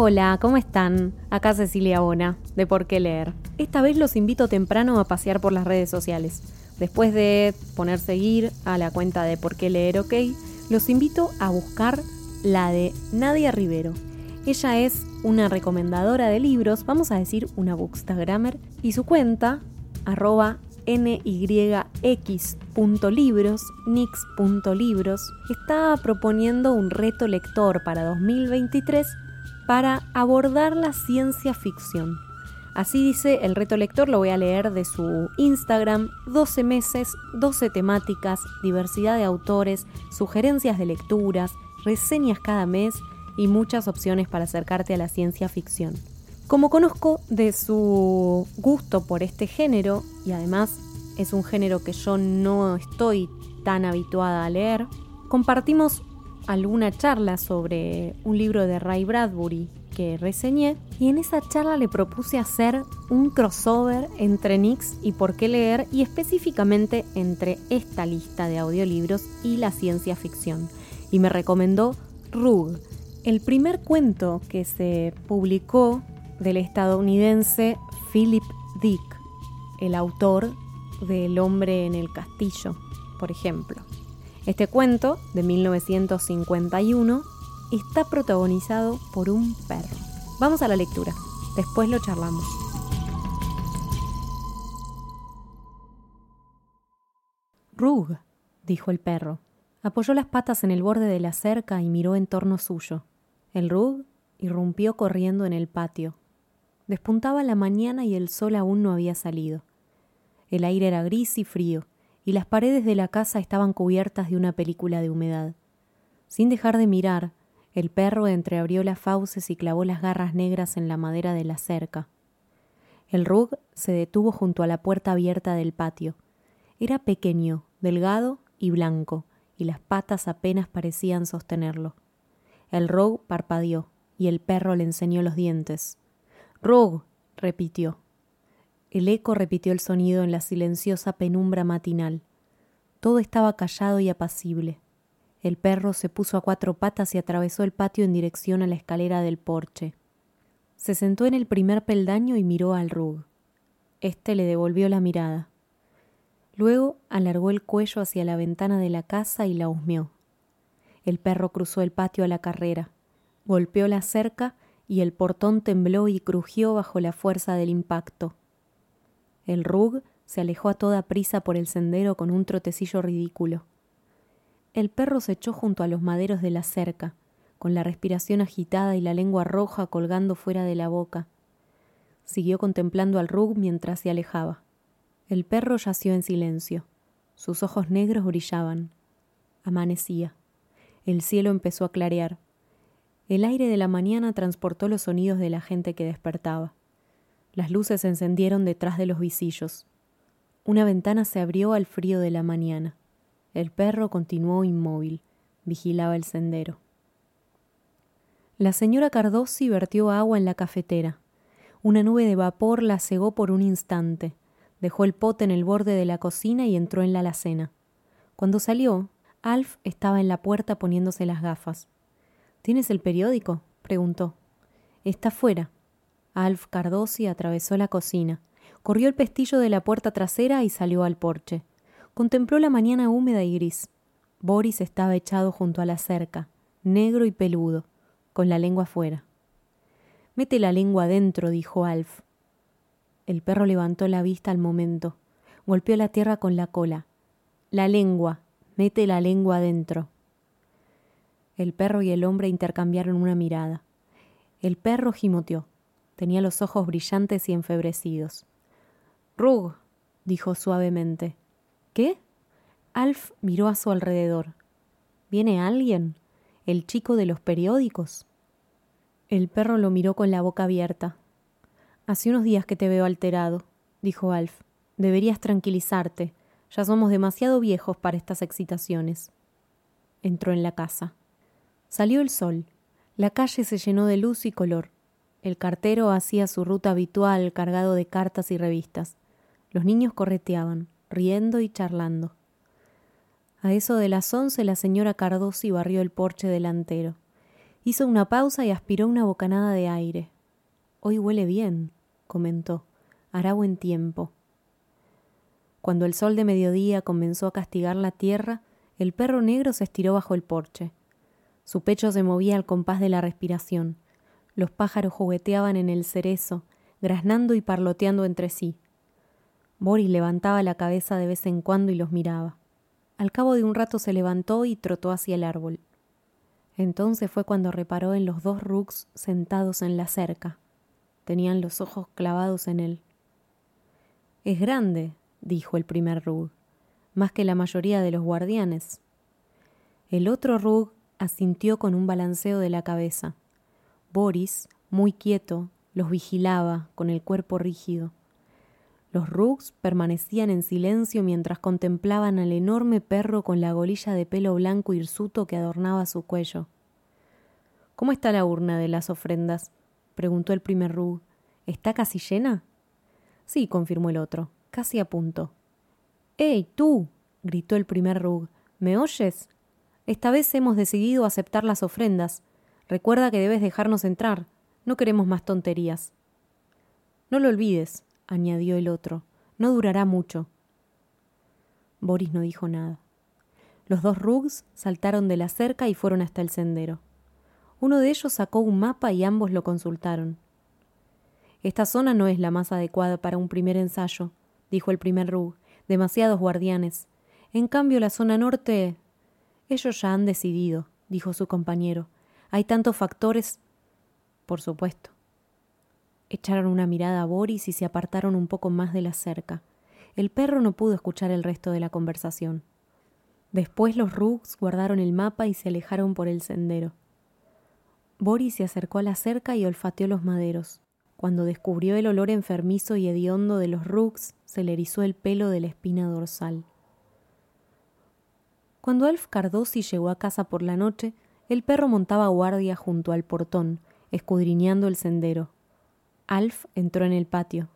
Hola, ¿cómo están? Acá Cecilia Bona, de Por qué leer. Esta vez los invito temprano a pasear por las redes sociales. Después de poner seguir a la cuenta de Por qué leer OK, los invito a buscar la de Nadia Rivero. Ella es una recomendadora de libros, vamos a decir una bookstagrammer, y su cuenta, arroba nyx.libros, nix.libros, está proponiendo un reto lector para 2023 para abordar la ciencia ficción. Así dice el reto lector, lo voy a leer de su Instagram, 12 meses, 12 temáticas, diversidad de autores, sugerencias de lecturas, reseñas cada mes y muchas opciones para acercarte a la ciencia ficción. Como conozco de su gusto por este género, y además es un género que yo no estoy tan habituada a leer, compartimos alguna charla sobre un libro de Ray Bradbury que reseñé y en esa charla le propuse hacer un crossover entre Nix y por qué leer y específicamente entre esta lista de audiolibros y la ciencia ficción. Y me recomendó Rug, el primer cuento que se publicó del estadounidense Philip Dick, el autor de El hombre en el castillo, por ejemplo. Este cuento, de 1951, está protagonizado por un perro. Vamos a la lectura, después lo charlamos. Rug, dijo el perro. Apoyó las patas en el borde de la cerca y miró en torno suyo. El Rug irrumpió corriendo en el patio, Despuntaba la mañana y el sol aún no había salido. El aire era gris y frío, y las paredes de la casa estaban cubiertas de una película de humedad. Sin dejar de mirar, el perro entreabrió las fauces y clavó las garras negras en la madera de la cerca. El rug se detuvo junto a la puerta abierta del patio. Era pequeño, delgado y blanco, y las patas apenas parecían sostenerlo. El rug parpadeó, y el perro le enseñó los dientes. Rug, repitió. El eco repitió el sonido en la silenciosa penumbra matinal. Todo estaba callado y apacible. El perro se puso a cuatro patas y atravesó el patio en dirección a la escalera del porche. Se sentó en el primer peldaño y miró al Rug. Este le devolvió la mirada. Luego alargó el cuello hacia la ventana de la casa y la husmeó. El perro cruzó el patio a la carrera, golpeó la cerca y el portón tembló y crujió bajo la fuerza del impacto. El rug se alejó a toda prisa por el sendero con un trotecillo ridículo. El perro se echó junto a los maderos de la cerca, con la respiración agitada y la lengua roja colgando fuera de la boca. Siguió contemplando al rug mientras se alejaba. El perro yació en silencio. Sus ojos negros brillaban. Amanecía. El cielo empezó a clarear. El aire de la mañana transportó los sonidos de la gente que despertaba. Las luces se encendieron detrás de los visillos. Una ventana se abrió al frío de la mañana. El perro continuó inmóvil, vigilaba el sendero. La señora Cardosi vertió agua en la cafetera. Una nube de vapor la cegó por un instante. Dejó el pote en el borde de la cocina y entró en la alacena. Cuando salió, Alf estaba en la puerta poniéndose las gafas. ¿Tienes el periódico? preguntó. Está fuera. Alf Cardosi atravesó la cocina, corrió el pestillo de la puerta trasera y salió al porche. Contempló la mañana húmeda y gris. Boris estaba echado junto a la cerca, negro y peludo, con la lengua fuera. Mete la lengua adentro, dijo Alf. El perro levantó la vista al momento, golpeó la tierra con la cola. La lengua, mete la lengua adentro. El perro y el hombre intercambiaron una mirada. El perro gimoteó. Tenía los ojos brillantes y enfebrecidos. Rug, dijo suavemente. ¿Qué? Alf miró a su alrededor. ¿Viene alguien? ¿El chico de los periódicos? El perro lo miró con la boca abierta. Hace unos días que te veo alterado, dijo Alf. Deberías tranquilizarte. Ya somos demasiado viejos para estas excitaciones. Entró en la casa. Salió el sol. La calle se llenó de luz y color. El cartero hacía su ruta habitual cargado de cartas y revistas. Los niños correteaban, riendo y charlando. A eso de las once la señora Cardosi barrió el porche delantero. Hizo una pausa y aspiró una bocanada de aire. Hoy huele bien, comentó. Hará buen tiempo. Cuando el sol de mediodía comenzó a castigar la tierra, el perro negro se estiró bajo el porche. Su pecho se movía al compás de la respiración. Los pájaros jugueteaban en el cerezo, graznando y parloteando entre sí. Boris levantaba la cabeza de vez en cuando y los miraba. Al cabo de un rato se levantó y trotó hacia el árbol. Entonces fue cuando reparó en los dos rugs sentados en la cerca. Tenían los ojos clavados en él. Es grande, dijo el primer rug, más que la mayoría de los guardianes. El otro rug asintió con un balanceo de la cabeza. Boris, muy quieto, los vigilaba con el cuerpo rígido. Los Rugs permanecían en silencio mientras contemplaban al enorme perro con la golilla de pelo blanco hirsuto que adornaba su cuello. ¿Cómo está la urna de las ofrendas? preguntó el primer Rug. ¿Está casi llena? Sí, confirmó el otro, casi a punto. ¡Ey, tú! gritó el primer Rug. ¿Me oyes? Esta vez hemos decidido aceptar las ofrendas. Recuerda que debes dejarnos entrar. No queremos más tonterías. No lo olvides, añadió el otro. No durará mucho. Boris no dijo nada. Los dos rugs saltaron de la cerca y fueron hasta el sendero. Uno de ellos sacó un mapa y ambos lo consultaron. Esta zona no es la más adecuada para un primer ensayo, dijo el primer rug. Demasiados guardianes. En cambio, la zona norte. Ellos ya han decidido, dijo su compañero. Hay tantos factores. Por supuesto. Echaron una mirada a Boris y se apartaron un poco más de la cerca. El perro no pudo escuchar el resto de la conversación. Después los Rugs guardaron el mapa y se alejaron por el sendero. Boris se acercó a la cerca y olfateó los maderos. Cuando descubrió el olor enfermizo y hediondo de los Rugs, se le erizó el pelo de la espina dorsal. Cuando Alf Cardosi llegó a casa por la noche, el perro montaba guardia junto al portón, escudriñando el sendero. Alf entró en el patio.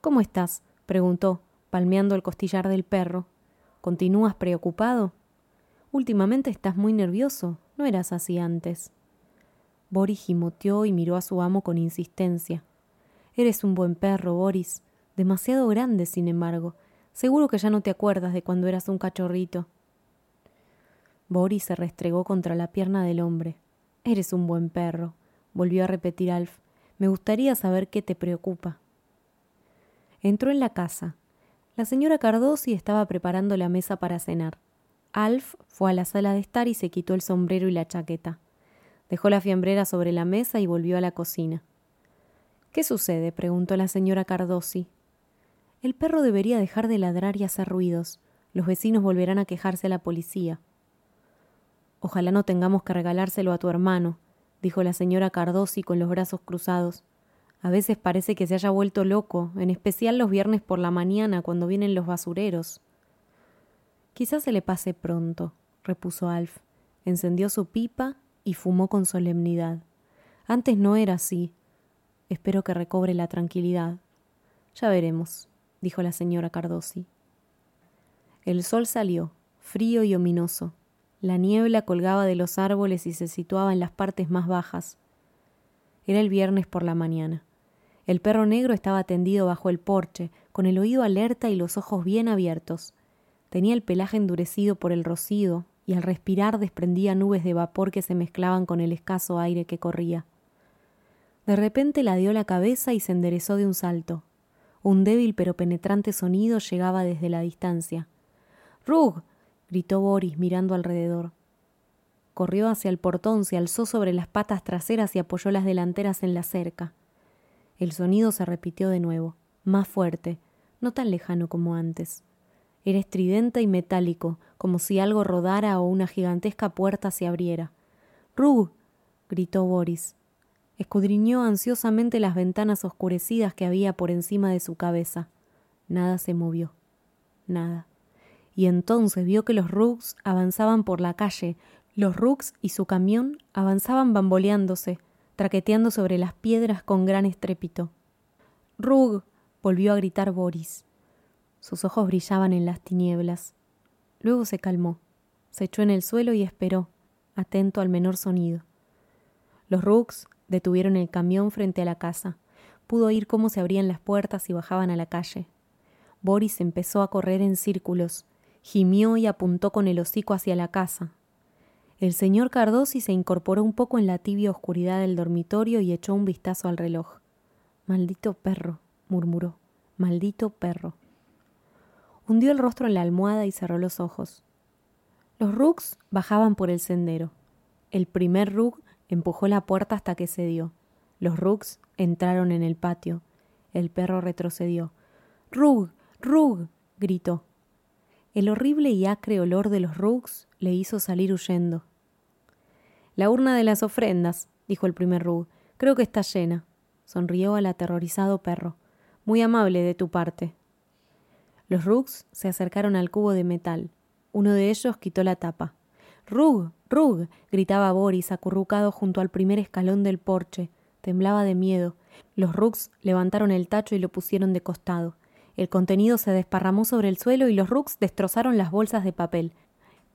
¿Cómo estás? preguntó, palmeando el costillar del perro. ¿Continúas preocupado? Últimamente estás muy nervioso. No eras así antes. Boris gimoteó y miró a su amo con insistencia. Eres un buen perro, Boris. Demasiado grande, sin embargo. Seguro que ya no te acuerdas de cuando eras un cachorrito. Boris se restregó contra la pierna del hombre. Eres un buen perro, volvió a repetir Alf. Me gustaría saber qué te preocupa. Entró en la casa. La señora Cardosi estaba preparando la mesa para cenar. Alf fue a la sala de estar y se quitó el sombrero y la chaqueta. Dejó la fiambrera sobre la mesa y volvió a la cocina. ¿Qué sucede? preguntó la señora Cardosi. El perro debería dejar de ladrar y hacer ruidos. Los vecinos volverán a quejarse a la policía. Ojalá no tengamos que regalárselo a tu hermano, dijo la señora Cardosi con los brazos cruzados. A veces parece que se haya vuelto loco, en especial los viernes por la mañana cuando vienen los basureros. Quizás se le pase pronto, repuso Alf. Encendió su pipa y fumó con solemnidad. Antes no era así. Espero que recobre la tranquilidad. Ya veremos, dijo la señora Cardosi. El sol salió, frío y ominoso. La niebla colgaba de los árboles y se situaba en las partes más bajas. Era el viernes por la mañana. El perro negro estaba tendido bajo el porche, con el oído alerta y los ojos bien abiertos. Tenía el pelaje endurecido por el rocío, y al respirar desprendía nubes de vapor que se mezclaban con el escaso aire que corría. De repente dio la cabeza y se enderezó de un salto. Un débil pero penetrante sonido llegaba desde la distancia. Rug gritó Boris mirando alrededor. Corrió hacia el portón, se alzó sobre las patas traseras y apoyó las delanteras en la cerca. El sonido se repitió de nuevo, más fuerte, no tan lejano como antes. Era estridente y metálico, como si algo rodara o una gigantesca puerta se abriera. ¡Rug! gritó Boris. Escudriñó ansiosamente las ventanas oscurecidas que había por encima de su cabeza. Nada se movió. Nada y entonces vio que los Rugs avanzaban por la calle. Los Rugs y su camión avanzaban bamboleándose, traqueteando sobre las piedras con gran estrépito. Rug. volvió a gritar Boris. Sus ojos brillaban en las tinieblas. Luego se calmó, se echó en el suelo y esperó, atento al menor sonido. Los Rooks detuvieron el camión frente a la casa. Pudo oír cómo se abrían las puertas y bajaban a la calle. Boris empezó a correr en círculos, gimió y apuntó con el hocico hacia la casa. El señor Cardosi se incorporó un poco en la tibia oscuridad del dormitorio y echó un vistazo al reloj. Maldito perro, murmuró. Maldito perro. Hundió el rostro en la almohada y cerró los ojos. Los Rooks bajaban por el sendero. El primer Rook empujó la puerta hasta que cedió. Los Rooks entraron en el patio. El perro retrocedió. Rug, Rug, gritó. El horrible y acre olor de los Rugs le hizo salir huyendo. La urna de las ofrendas, dijo el primer Rug. Creo que está llena. Sonrió al aterrorizado perro. Muy amable de tu parte. Los Rugs se acercaron al cubo de metal. Uno de ellos quitó la tapa. Rug, Rug, gritaba Boris, acurrucado junto al primer escalón del porche. Temblaba de miedo. Los Rugs levantaron el tacho y lo pusieron de costado. El contenido se desparramó sobre el suelo y los Rooks destrozaron las bolsas de papel.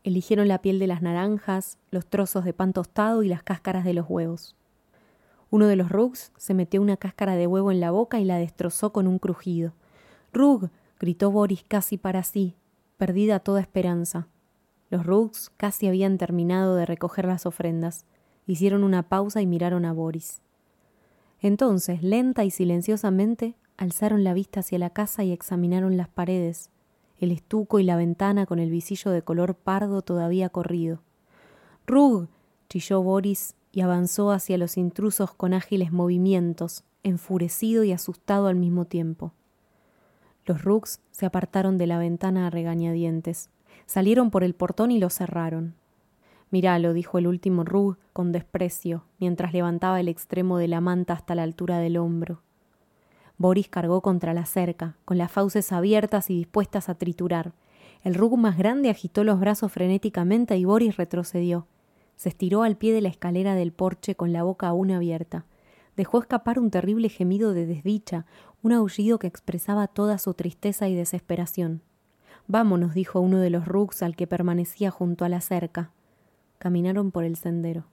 Eligieron la piel de las naranjas, los trozos de pan tostado y las cáscaras de los huevos. Uno de los Rooks se metió una cáscara de huevo en la boca y la destrozó con un crujido. Rug, gritó Boris casi para sí, perdida toda esperanza. Los Rooks casi habían terminado de recoger las ofrendas. Hicieron una pausa y miraron a Boris. Entonces, lenta y silenciosamente, Alzaron la vista hacia la casa y examinaron las paredes, el estuco y la ventana con el visillo de color pardo todavía corrido. Rug. chilló Boris y avanzó hacia los intrusos con ágiles movimientos, enfurecido y asustado al mismo tiempo. Los Rugs se apartaron de la ventana a regañadientes, salieron por el portón y lo cerraron. Míralo, dijo el último Rug con desprecio, mientras levantaba el extremo de la manta hasta la altura del hombro. Boris cargó contra la cerca, con las fauces abiertas y dispuestas a triturar. El rug más grande agitó los brazos frenéticamente y Boris retrocedió. Se estiró al pie de la escalera del porche con la boca aún abierta. Dejó escapar un terrible gemido de desdicha, un aullido que expresaba toda su tristeza y desesperación. Vámonos, dijo uno de los rugs al que permanecía junto a la cerca. Caminaron por el sendero.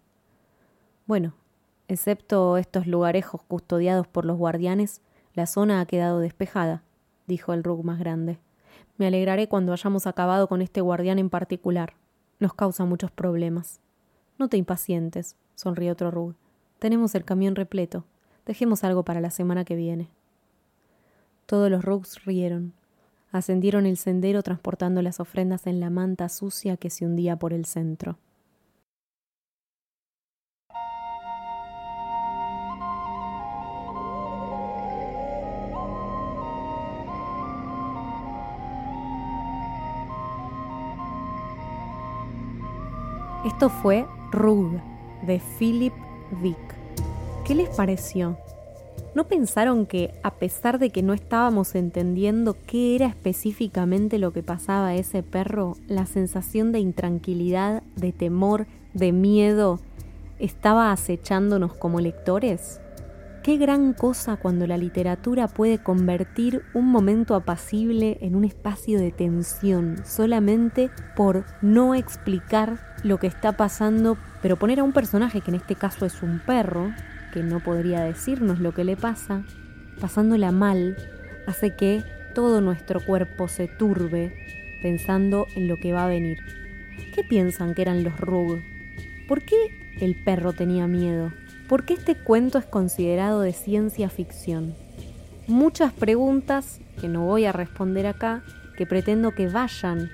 Bueno, excepto estos lugarejos custodiados por los guardianes, la zona ha quedado despejada, dijo el Rug más grande. Me alegraré cuando hayamos acabado con este guardián en particular. Nos causa muchos problemas. No te impacientes, sonrió otro Rug. Tenemos el camión repleto. Dejemos algo para la semana que viene. Todos los Rugs rieron. Ascendieron el sendero transportando las ofrendas en la manta sucia que se hundía por el centro. Esto fue Rug de Philip Dick. ¿Qué les pareció? ¿No pensaron que, a pesar de que no estábamos entendiendo qué era específicamente lo que pasaba a ese perro, la sensación de intranquilidad, de temor, de miedo, estaba acechándonos como lectores? Qué gran cosa cuando la literatura puede convertir un momento apacible en un espacio de tensión solamente por no explicar lo que está pasando, pero poner a un personaje que en este caso es un perro, que no podría decirnos lo que le pasa, pasándola mal, hace que todo nuestro cuerpo se turbe pensando en lo que va a venir. ¿Qué piensan que eran los Rug? ¿Por qué el perro tenía miedo? ¿Por qué este cuento es considerado de ciencia ficción? Muchas preguntas que no voy a responder acá, que pretendo que vayan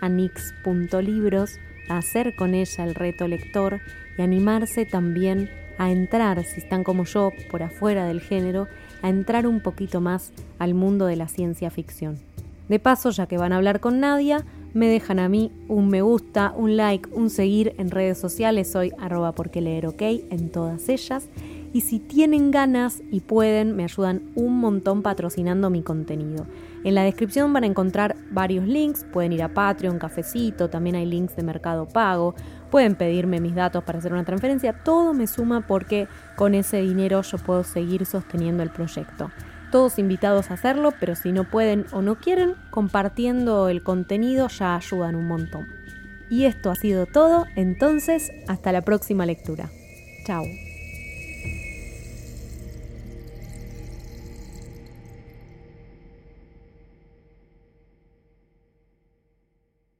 a nix.libros a hacer con ella el reto lector y animarse también a entrar, si están como yo, por afuera del género, a entrar un poquito más al mundo de la ciencia ficción. De paso, ya que van a hablar con Nadia, me dejan a mí un me gusta, un like, un seguir en redes sociales, soy arroba porque leer ok en todas ellas. Y si tienen ganas y pueden, me ayudan un montón patrocinando mi contenido. En la descripción van a encontrar varios links, pueden ir a Patreon, Cafecito, también hay links de Mercado Pago, pueden pedirme mis datos para hacer una transferencia, todo me suma porque con ese dinero yo puedo seguir sosteniendo el proyecto. Todos invitados a hacerlo, pero si no pueden o no quieren, compartiendo el contenido ya ayudan un montón. Y esto ha sido todo, entonces hasta la próxima lectura. Chao.